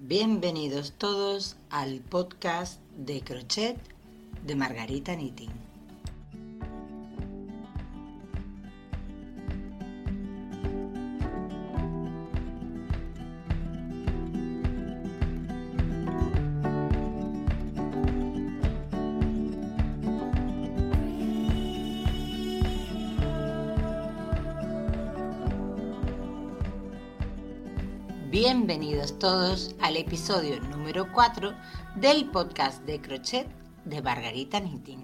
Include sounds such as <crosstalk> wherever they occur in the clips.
Bienvenidos todos al podcast de crochet de Margarita Knitting. Bienvenidos todos al episodio número 4 del podcast de crochet de Margarita Knitting.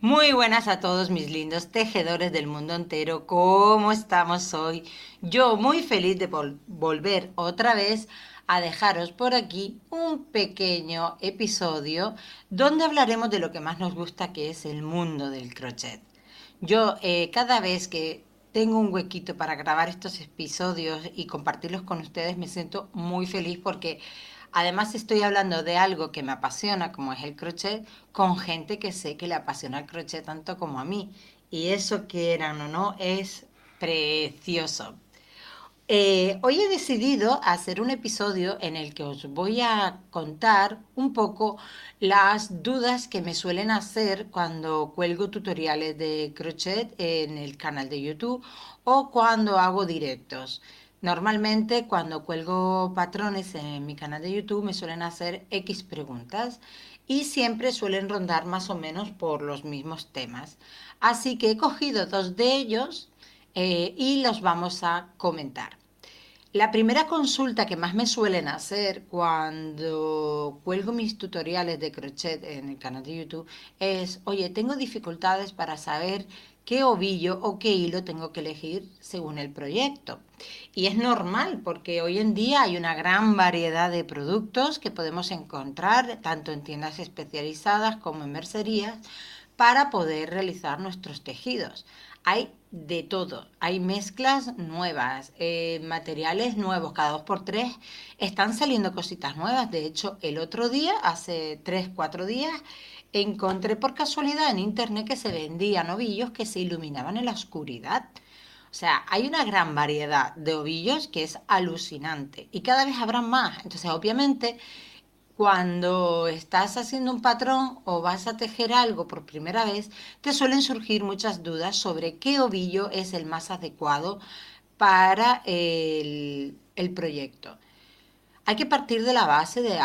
Muy buenas a todos mis lindos tejedores del mundo entero, ¿cómo estamos hoy? Yo muy feliz de volver otra vez a dejaros por aquí un pequeño episodio donde hablaremos de lo que más nos gusta que es el mundo del crochet. Yo eh, cada vez que tengo un huequito para grabar estos episodios y compartirlos con ustedes, me siento muy feliz porque además estoy hablando de algo que me apasiona, como es el crochet, con gente que sé que le apasiona el crochet tanto como a mí. Y eso, quieran o no, es precioso. Eh, hoy he decidido hacer un episodio en el que os voy a contar un poco las dudas que me suelen hacer cuando cuelgo tutoriales de crochet en el canal de YouTube o cuando hago directos. Normalmente cuando cuelgo patrones en mi canal de YouTube me suelen hacer X preguntas y siempre suelen rondar más o menos por los mismos temas. Así que he cogido dos de ellos eh, y los vamos a comentar. La primera consulta que más me suelen hacer cuando cuelgo mis tutoriales de crochet en el canal de YouTube es, oye, tengo dificultades para saber qué ovillo o qué hilo tengo que elegir según el proyecto. Y es normal porque hoy en día hay una gran variedad de productos que podemos encontrar tanto en tiendas especializadas como en mercerías para poder realizar nuestros tejidos. Hay de todo, hay mezclas nuevas, eh, materiales nuevos, cada dos por tres están saliendo cositas nuevas. De hecho, el otro día, hace tres, cuatro días, encontré por casualidad en internet que se vendían ovillos que se iluminaban en la oscuridad. O sea, hay una gran variedad de ovillos que es alucinante y cada vez habrá más. Entonces, obviamente, cuando estás haciendo un patrón o vas a tejer algo por primera vez, te suelen surgir muchas dudas sobre qué ovillo es el más adecuado para el, proyecto. Hay que partir de la base de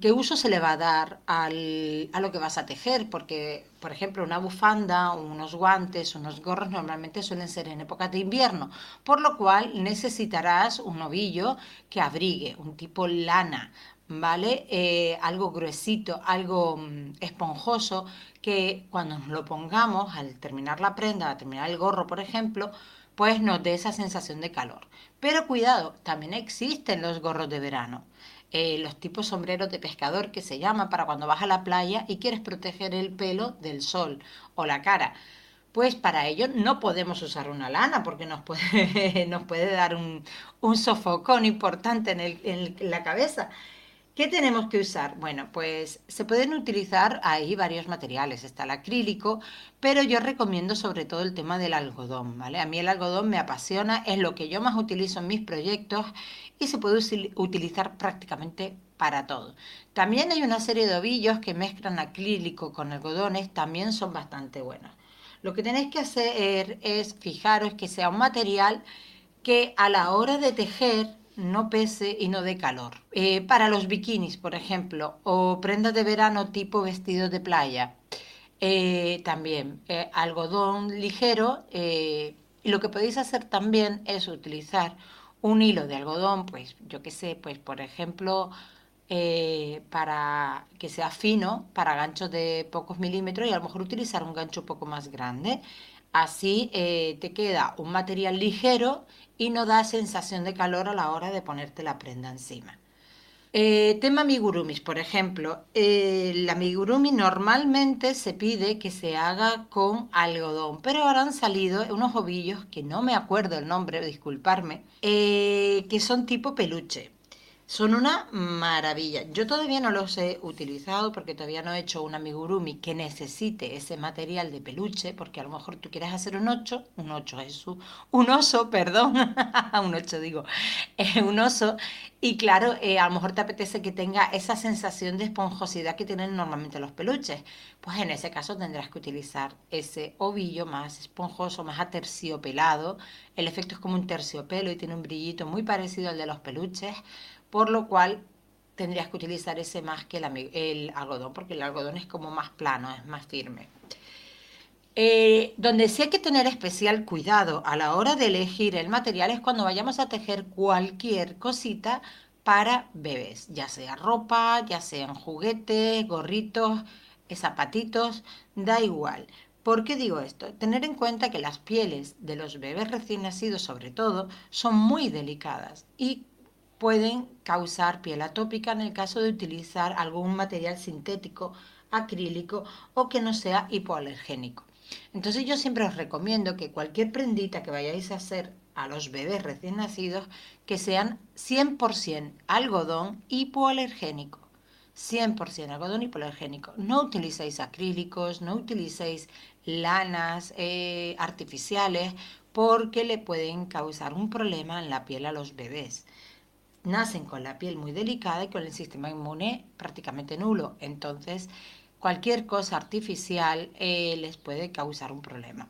qué uso se le va a dar a lo que vas a tejer, porque, por ejemplo, una bufanda, unos guantes, unos gorros normalmente suelen ser en época de invierno, por lo cual necesitarás un ovillo que abrigue, un tipo lana, ¿vale? Eh, algo gruesito, algo mm, esponjoso, que cuando nos lo pongamos al terminar la prenda, al terminar el gorro, por ejemplo, pues nos dé esa sensación de calor. Pero cuidado, también existen los gorros de verano. Eh, los tipos sombreros de pescador que se llama para cuando vas a la playa y quieres proteger el pelo del sol o la cara. Pues para ello no podemos usar una lana porque nos puede, <laughs> nos puede dar un, sofocón importante en la cabeza. ¿Qué tenemos que usar? Bueno, pues se pueden utilizar ahí varios materiales. Está el acrílico, pero yo recomiendo sobre todo el tema del algodón, ¿vale? A mí el algodón me apasiona, es lo que yo más utilizo en mis proyectos y se puede utilizar prácticamente para todo. También hay una serie de ovillos que mezclan acrílico con algodones, también son bastante buenos. Lo que tenéis que hacer es fijaros que sea un material que a la hora de tejer no pese y no dé calor. Eh, para los bikinis, por ejemplo, o prendas de verano tipo vestido de playa, eh, también eh, algodón ligero. y lo que podéis hacer también es utilizar un hilo de algodón, pues yo qué sé, pues por ejemplo, para que sea fino, para ganchos de pocos milímetros y a lo mejor utilizar un gancho un poco más grande. Así te queda un material ligero y no da sensación de calor a la hora de ponerte la prenda encima. Eh, tema amigurumis, por ejemplo. Eh, el amigurumi normalmente se pide que se haga con algodón, pero ahora han salido unos ovillos que no me acuerdo el nombre, disculparme, eh, que son tipo peluche. Son una maravilla. Yo todavía no los he utilizado porque todavía no he hecho un amigurumi que necesite ese material de peluche, porque a lo mejor tú quieres hacer un 8, un 8 es un oso, perdón, <laughs> un 8 digo, eh, un oso, y claro, eh, a lo mejor te apetece que tenga esa sensación de esponjosidad que tienen normalmente los peluches. Pues en ese caso tendrás que utilizar ese ovillo más esponjoso, más aterciopelado. El efecto es como un terciopelo y tiene un brillito muy parecido al de los peluches por lo cual tendrías que utilizar ese más que el, algodón, porque el algodón es como más plano, es más firme. Eh, donde sí hay que tener especial cuidado a la hora de elegir el material es cuando vayamos a tejer cualquier cosita para bebés, ya sea ropa, ya sean juguetes, gorritos, zapatitos, da igual. ¿Por qué digo esto? Tener en cuenta que las pieles de los bebés recién nacidos, sobre todo, son muy delicadas y pueden causar piel atópica en el caso de utilizar algún material sintético, acrílico o que no sea hipoalergénico. Entonces yo siempre os recomiendo que cualquier prendita que vayáis a hacer a los bebés recién nacidos, que sean 100% algodón hipoalergénico. 100% algodón hipoalergénico. No utilicéis acrílicos, no utilicéis lanas eh, artificiales porque le pueden causar un problema en la piel a los bebés nacen con la piel muy delicada y con el sistema inmune prácticamente nulo. Entonces, cualquier cosa artificial eh, les puede causar un problema.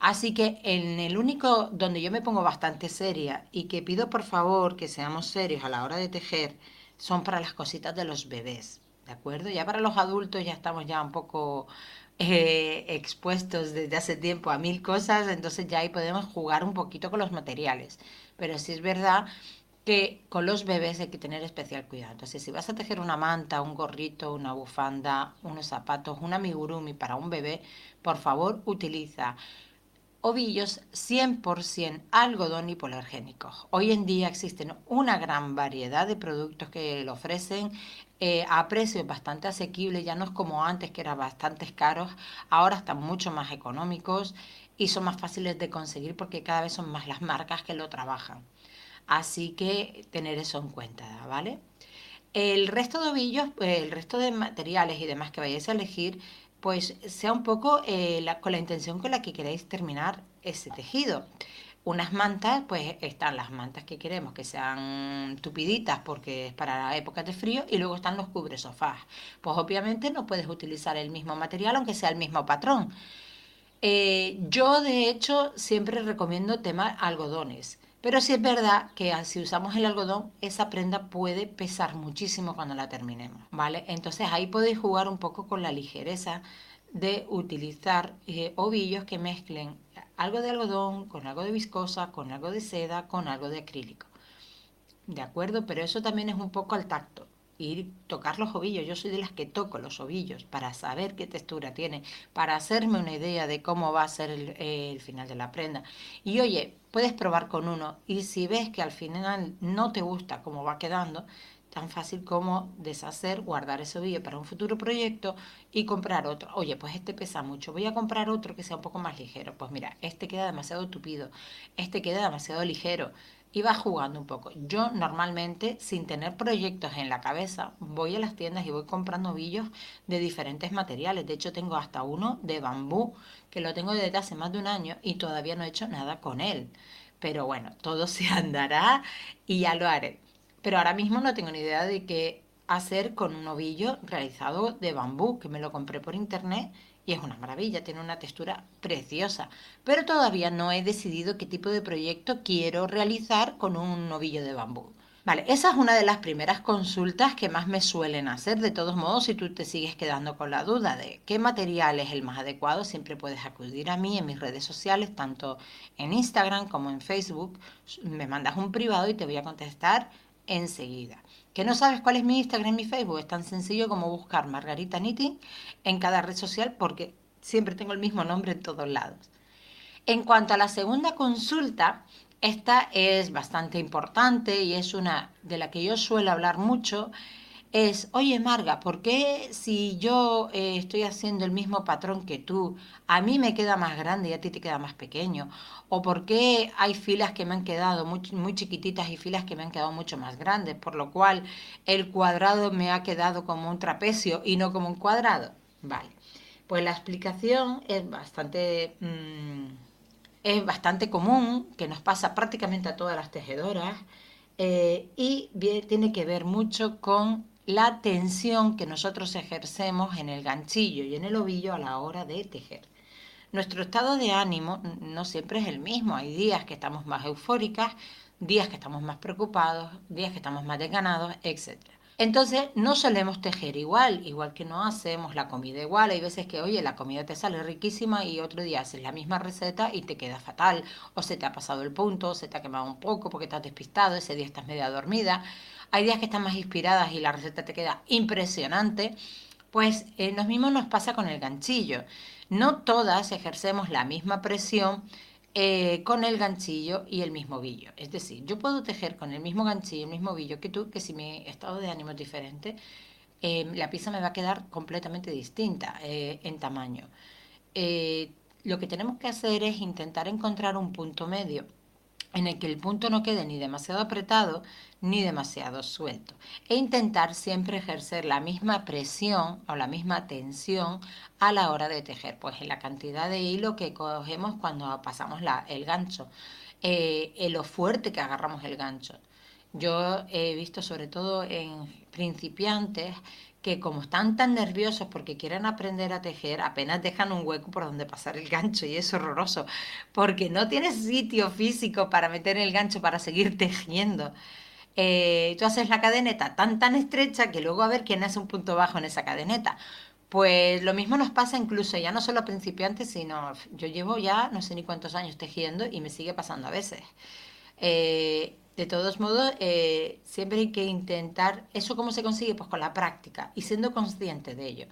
Así que en el único donde yo me pongo bastante seria y que pido por favor que seamos serios a la hora de tejer son para las cositas de los bebés, ¿de acuerdo? Ya para los adultos ya estamos ya un poco eh, expuestos desde hace tiempo a mil cosas, entonces ya ahí podemos jugar un poquito con los materiales. Pero sí es verdad que con los bebés hay que tener especial cuidado. Entonces, si vas a tejer una manta, un gorrito, una bufanda, unos zapatos, un amigurumi para un bebé, por favor utiliza ovillos 100% algodón hipoalergénicos. Hoy en día existen una gran variedad de productos que lo ofrecen eh, a precios bastante asequibles, ya no es como antes que eran bastante caros, ahora están mucho más económicos y son más fáciles de conseguir porque cada vez son más las marcas que lo trabajan. Así que tener eso en cuenta, ¿vale? El resto de ovillos, pues, el resto de materiales y demás que vayáis a elegir, pues sea un poco eh, con la intención con la que queráis terminar ese tejido. Unas mantas, pues están las mantas que queremos que sean tupiditas porque es para épocas de frío y luego están los cubre sofás. Pues obviamente no puedes utilizar el mismo material aunque sea el mismo patrón. Eh, yo de hecho siempre recomiendo tema algodones. Pero sí es verdad que si usamos el algodón, esa prenda puede pesar muchísimo cuando la terminemos, ¿vale? Entonces ahí podéis jugar un poco con la ligereza de utilizar eh, ovillos que mezclen algo de algodón con algo de viscosa, con algo de seda, con algo de acrílico. ¿De acuerdo? Pero eso también es un poco al tacto y tocar los ovillos. Yo soy de las que toco los ovillos para saber qué textura tiene, para hacerme una idea de cómo va a ser el, final de la prenda. Y oye, puedes probar con uno y si ves que al final no te gusta cómo va quedando, tan fácil como deshacer, guardar ese ovillo para un futuro proyecto y comprar otro. Oye, pues este pesa mucho, voy a comprar otro que sea un poco más ligero. Pues mira, este queda demasiado tupido, este queda demasiado ligero y vas jugando un poco. Yo normalmente, sin tener proyectos en la cabeza, voy a las tiendas y voy comprando ovillos de diferentes materiales. De hecho, tengo hasta uno de bambú, que lo tengo desde hace más de un año y todavía no he hecho nada con él. Pero bueno, todo <laughs> se andará y ya lo haré. Pero ahora mismo no tengo ni idea de qué hacer con un ovillo realizado de bambú, que me lo compré por internet y es una maravilla, tiene una textura preciosa, pero todavía no he decidido qué tipo de proyecto quiero realizar con un novillo de bambú. Vale, esa es una de las primeras consultas que más me suelen hacer. De todos modos, si tú te sigues quedando con la duda de qué material es el más adecuado, siempre puedes acudir a mí en mis redes sociales, tanto en Instagram como en Facebook. Me mandas un privado y te voy a contestar enseguida. ¿Que no sabes cuál es mi Instagram y mi Facebook? Es tan sencillo como buscar Margarita Knitting en cada red social porque siempre tengo el mismo nombre en todos lados. En cuanto a la segunda consulta, esta es bastante importante y es una de la que yo suelo hablar mucho. Es, oye Marga, ¿por qué si yo eh, estoy haciendo el mismo patrón que tú, a mí me queda más grande y a ti te queda más pequeño? ¿O por qué hay filas que me han quedado muy, muy chiquititas y filas que me han quedado mucho más grandes? Por lo cual el cuadrado me ha quedado como un trapecio y no como un cuadrado. Vale, pues la explicación es bastante... Mm, es bastante común, que nos pasa prácticamente a todas las tejedoras, eh, y tiene que ver mucho con la tensión que nosotros ejercemos en el ganchillo y en el ovillo a la hora de tejer. Nuestro estado de ánimo no siempre es el mismo. Hay días que estamos más eufóricas, días que estamos más preocupados, días que estamos más desganados, etc. Entonces no solemos tejer igual, igual que no hacemos la comida igual. Hay veces que, oye, la comida te sale riquísima y otro día haces la misma receta y te queda fatal. O se te ha pasado el punto, o se te ha quemado un poco porque has despistado, ese día estás media dormida. Hay días que están más inspiradas y la receta te queda impresionante. Pues eh, lo mismo nos pasa con el ganchillo. No todas ejercemos la misma presión eh, con el ganchillo y el mismo villo. Es decir, yo puedo tejer con el mismo ganchillo y el mismo villo que tú, que si mi estado de ánimo es diferente, eh, la pieza me va a quedar completamente distinta eh, en tamaño. lo que tenemos que hacer es intentar encontrar un punto medio en el que el punto no quede ni demasiado apretado ni demasiado suelto. E intentar siempre ejercer la misma presión o la misma tensión a la hora de tejer, pues en la cantidad de hilo que cogemos cuando pasamos el gancho, eh, en lo fuerte que agarramos el gancho. Yo he visto sobre todo en principiantes que como están tan nerviosos porque quieren aprender a tejer, apenas dejan un hueco por donde pasar el gancho y es horroroso, porque no tienes sitio físico para meter el gancho para seguir tejiendo. Eh, tú haces la cadeneta tan tan estrecha que luego a ver quién hace un punto bajo en esa cadeneta. Pues lo mismo nos pasa incluso ya no solo a principiantes, sino yo llevo ya no sé ni cuántos años tejiendo y me sigue pasando a veces. Eh, de todos modos, eh, siempre hay que intentar, ¿eso cómo se consigue? Pues con la práctica y siendo consciente de ello.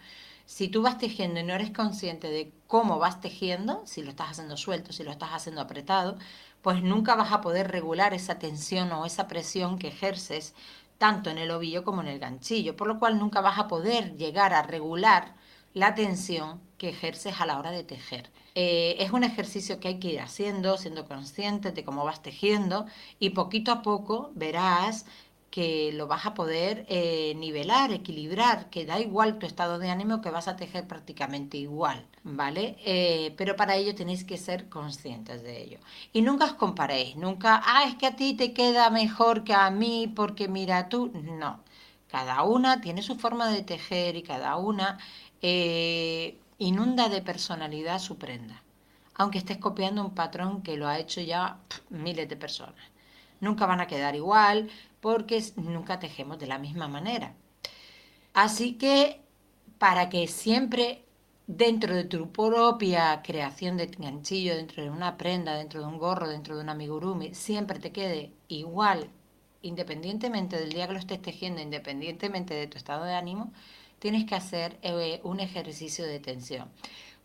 Si tú vas tejiendo y no eres consciente de cómo vas tejiendo, si lo estás haciendo suelto, si lo estás haciendo apretado, pues nunca vas a poder regular esa tensión o esa presión que ejerces tanto en el ovillo como en el ganchillo, por lo cual nunca vas a poder llegar a regular la tensión que ejerces a la hora de tejer. Eh, es un ejercicio que hay que ir haciendo, siendo consciente de cómo vas tejiendo y poquito a poco verás que lo vas a poder eh, nivelar, equilibrar, que da igual tu estado de ánimo que vas a tejer prácticamente igual, ¿vale? Eh, pero para ello tenéis que ser conscientes de ello. Y nunca os comparéis, nunca, ah, es que a ti te queda mejor que a mí porque mira tú, no. Cada una tiene su forma de tejer y cada una inunda de personalidad su prenda, aunque estés copiando un patrón que lo ha hecho ya miles de personas. Nunca van a quedar igual porque nunca tejemos de la misma manera. Así que para que siempre dentro de tu propia creación de ganchillo, dentro de una prenda, dentro de un gorro, dentro de un amigurumi, siempre te quede igual, independientemente del día que lo estés tejiendo, independientemente de tu estado de ánimo, tienes que hacer eh, un ejercicio de tensión.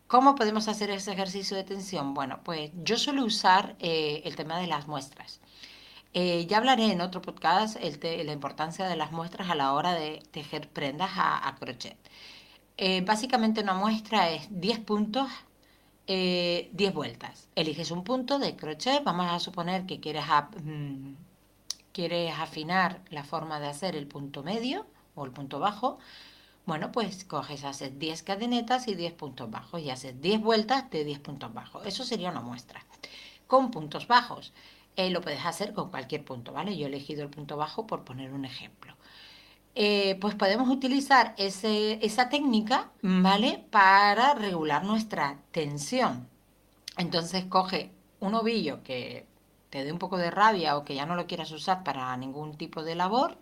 ¿Cómo podemos hacer ese ejercicio de tensión? Bueno, pues yo suelo usar eh, el tema de las muestras. Eh, ya hablaré en otro podcast el la importancia de las muestras a la hora de tejer prendas a, crochet. básicamente una muestra es 10 puntos, 10 vueltas. Eliges un punto de crochet, vamos a suponer que quieres, mm, quieres afinar la forma de hacer el punto medio o el punto bajo. Bueno, pues coges, haces 10 cadenetas y 10 puntos bajos y haces 10 vueltas de 10 puntos bajos. Eso sería una muestra. Con puntos bajos. Eh, lo puedes hacer con cualquier punto, ¿vale? Yo he elegido el punto bajo por poner un ejemplo. Eh, pues podemos utilizar esa técnica, ¿vale? Para regular nuestra tensión. Entonces coge un ovillo que te dé un poco de rabia o que ya no lo quieras usar para ningún tipo de labor,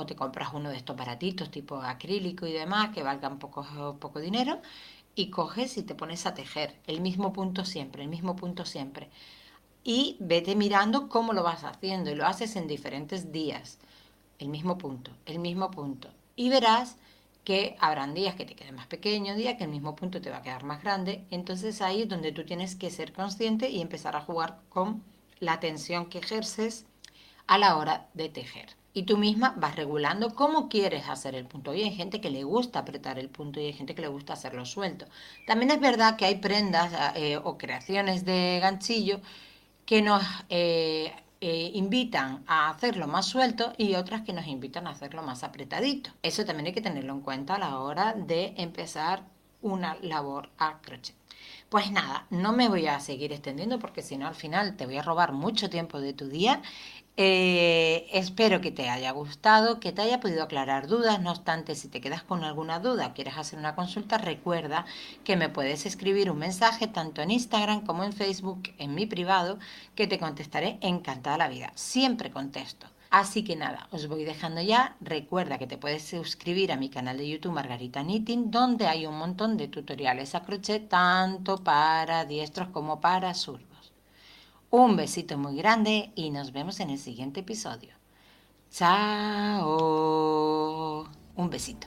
o te compras uno de estos baratitos tipo acrílico y demás que valgan poco, poco dinero y coges y te pones a tejer el mismo punto siempre, el mismo punto siempre. Y vete mirando cómo lo vas haciendo y lo haces en diferentes días. El mismo punto, el mismo punto. Y verás que habrán días que te queden más pequeño, días que el mismo punto te va a quedar más grande. Entonces ahí es donde tú tienes que ser consciente y empezar a jugar con la tensión que ejerces a la hora de tejer y tú misma vas regulando cómo quieres hacer el punto. Y hay gente que le gusta apretar el punto y hay gente que le gusta hacerlo suelto. También es verdad que hay prendas eh, o creaciones de ganchillo que nos eh, eh, invitan a hacerlo más suelto y otras que nos invitan a hacerlo más apretadito. Eso también hay que tenerlo en cuenta a la hora de empezar una labor a crochet. Pues nada, no me voy a seguir extendiendo porque si no al final te voy a robar mucho tiempo de tu día eh, espero que te haya gustado, que te haya podido aclarar dudas. No obstante, si te quedas con alguna duda quieres hacer una consulta, recuerda que me puedes escribir un mensaje tanto en Instagram como en Facebook, en mi privado, que te contestaré encantada la vida. Siempre contesto. Así que nada, os voy dejando ya. Recuerda que te puedes suscribir a mi canal de YouTube Margarita Knitting, donde hay un montón de tutoriales a crochet, tanto para diestros como para zurdos. Un besito muy grande y nos vemos en el siguiente episodio. Chao. Un besito.